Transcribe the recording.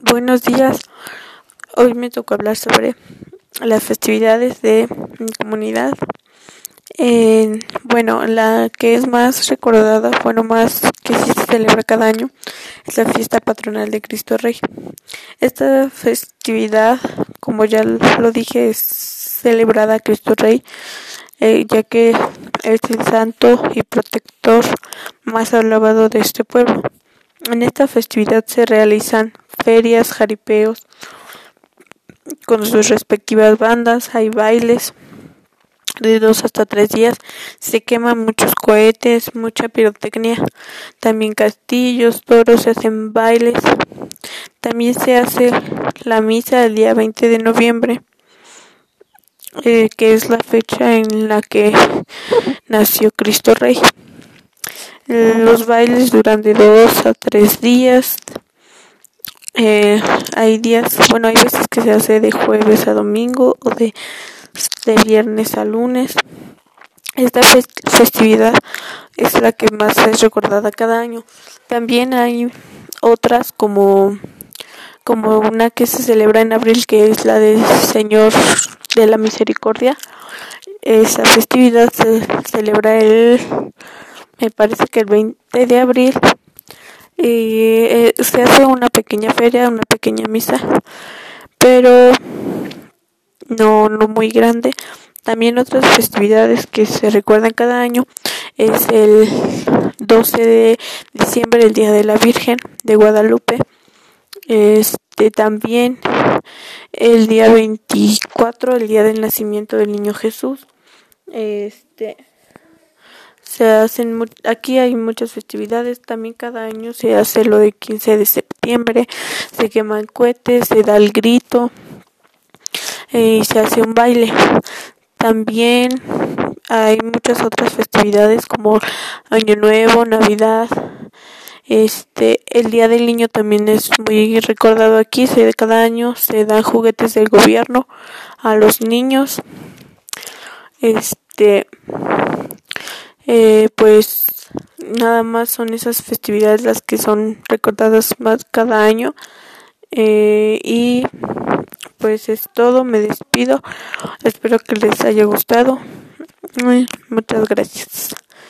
Buenos días. Hoy me tocó hablar sobre las festividades de mi comunidad. Bueno, la que es más recordada, bueno, más que sí se celebra cada año, es la fiesta patronal de Cristo Rey. Esta festividad, como ya lo dije, es celebrada Cristo Rey, eh, ya que es el santo y protector más alabado de este pueblo. En esta festividad se realizan ferias, jaripeos, con sus respectivas bandas, hay bailes de dos hasta tres días, se queman muchos cohetes, mucha pirotecnia, también castillos, toros, se hacen bailes, también se hace la misa el día 20 de noviembre, eh, que es la fecha en la que nació Cristo Rey. Los bailes duran de dos a tres días, eh, hay días, bueno, hay veces que se hace de jueves a domingo o de, de viernes a lunes. Esta festividad es la que más es recordada cada año. También hay otras como como una que se celebra en abril que es la del Señor de la Misericordia. Esa festividad se celebra el me parece que el 20 de abril eh, se hace una pequeña feria, una pequeña misa, pero no, no muy grande. También otras festividades que se recuerdan cada año es el 12 de diciembre, el Día de la Virgen de Guadalupe. Este también el día 24, el día del nacimiento del niño Jesús. Este se hacen aquí hay muchas festividades también cada año se hace lo de 15 de septiembre se queman cohetes se da el grito y se hace un baile. También hay muchas otras festividades como año nuevo navidad este el día del niño también es muy recordado aquí se cada año se dan juguetes del gobierno a los niños este eh, pues nada más son esas festividades las que son recordadas más cada año. Eh, y pues es todo. Me despido. Espero que les haya gustado. Muchas gracias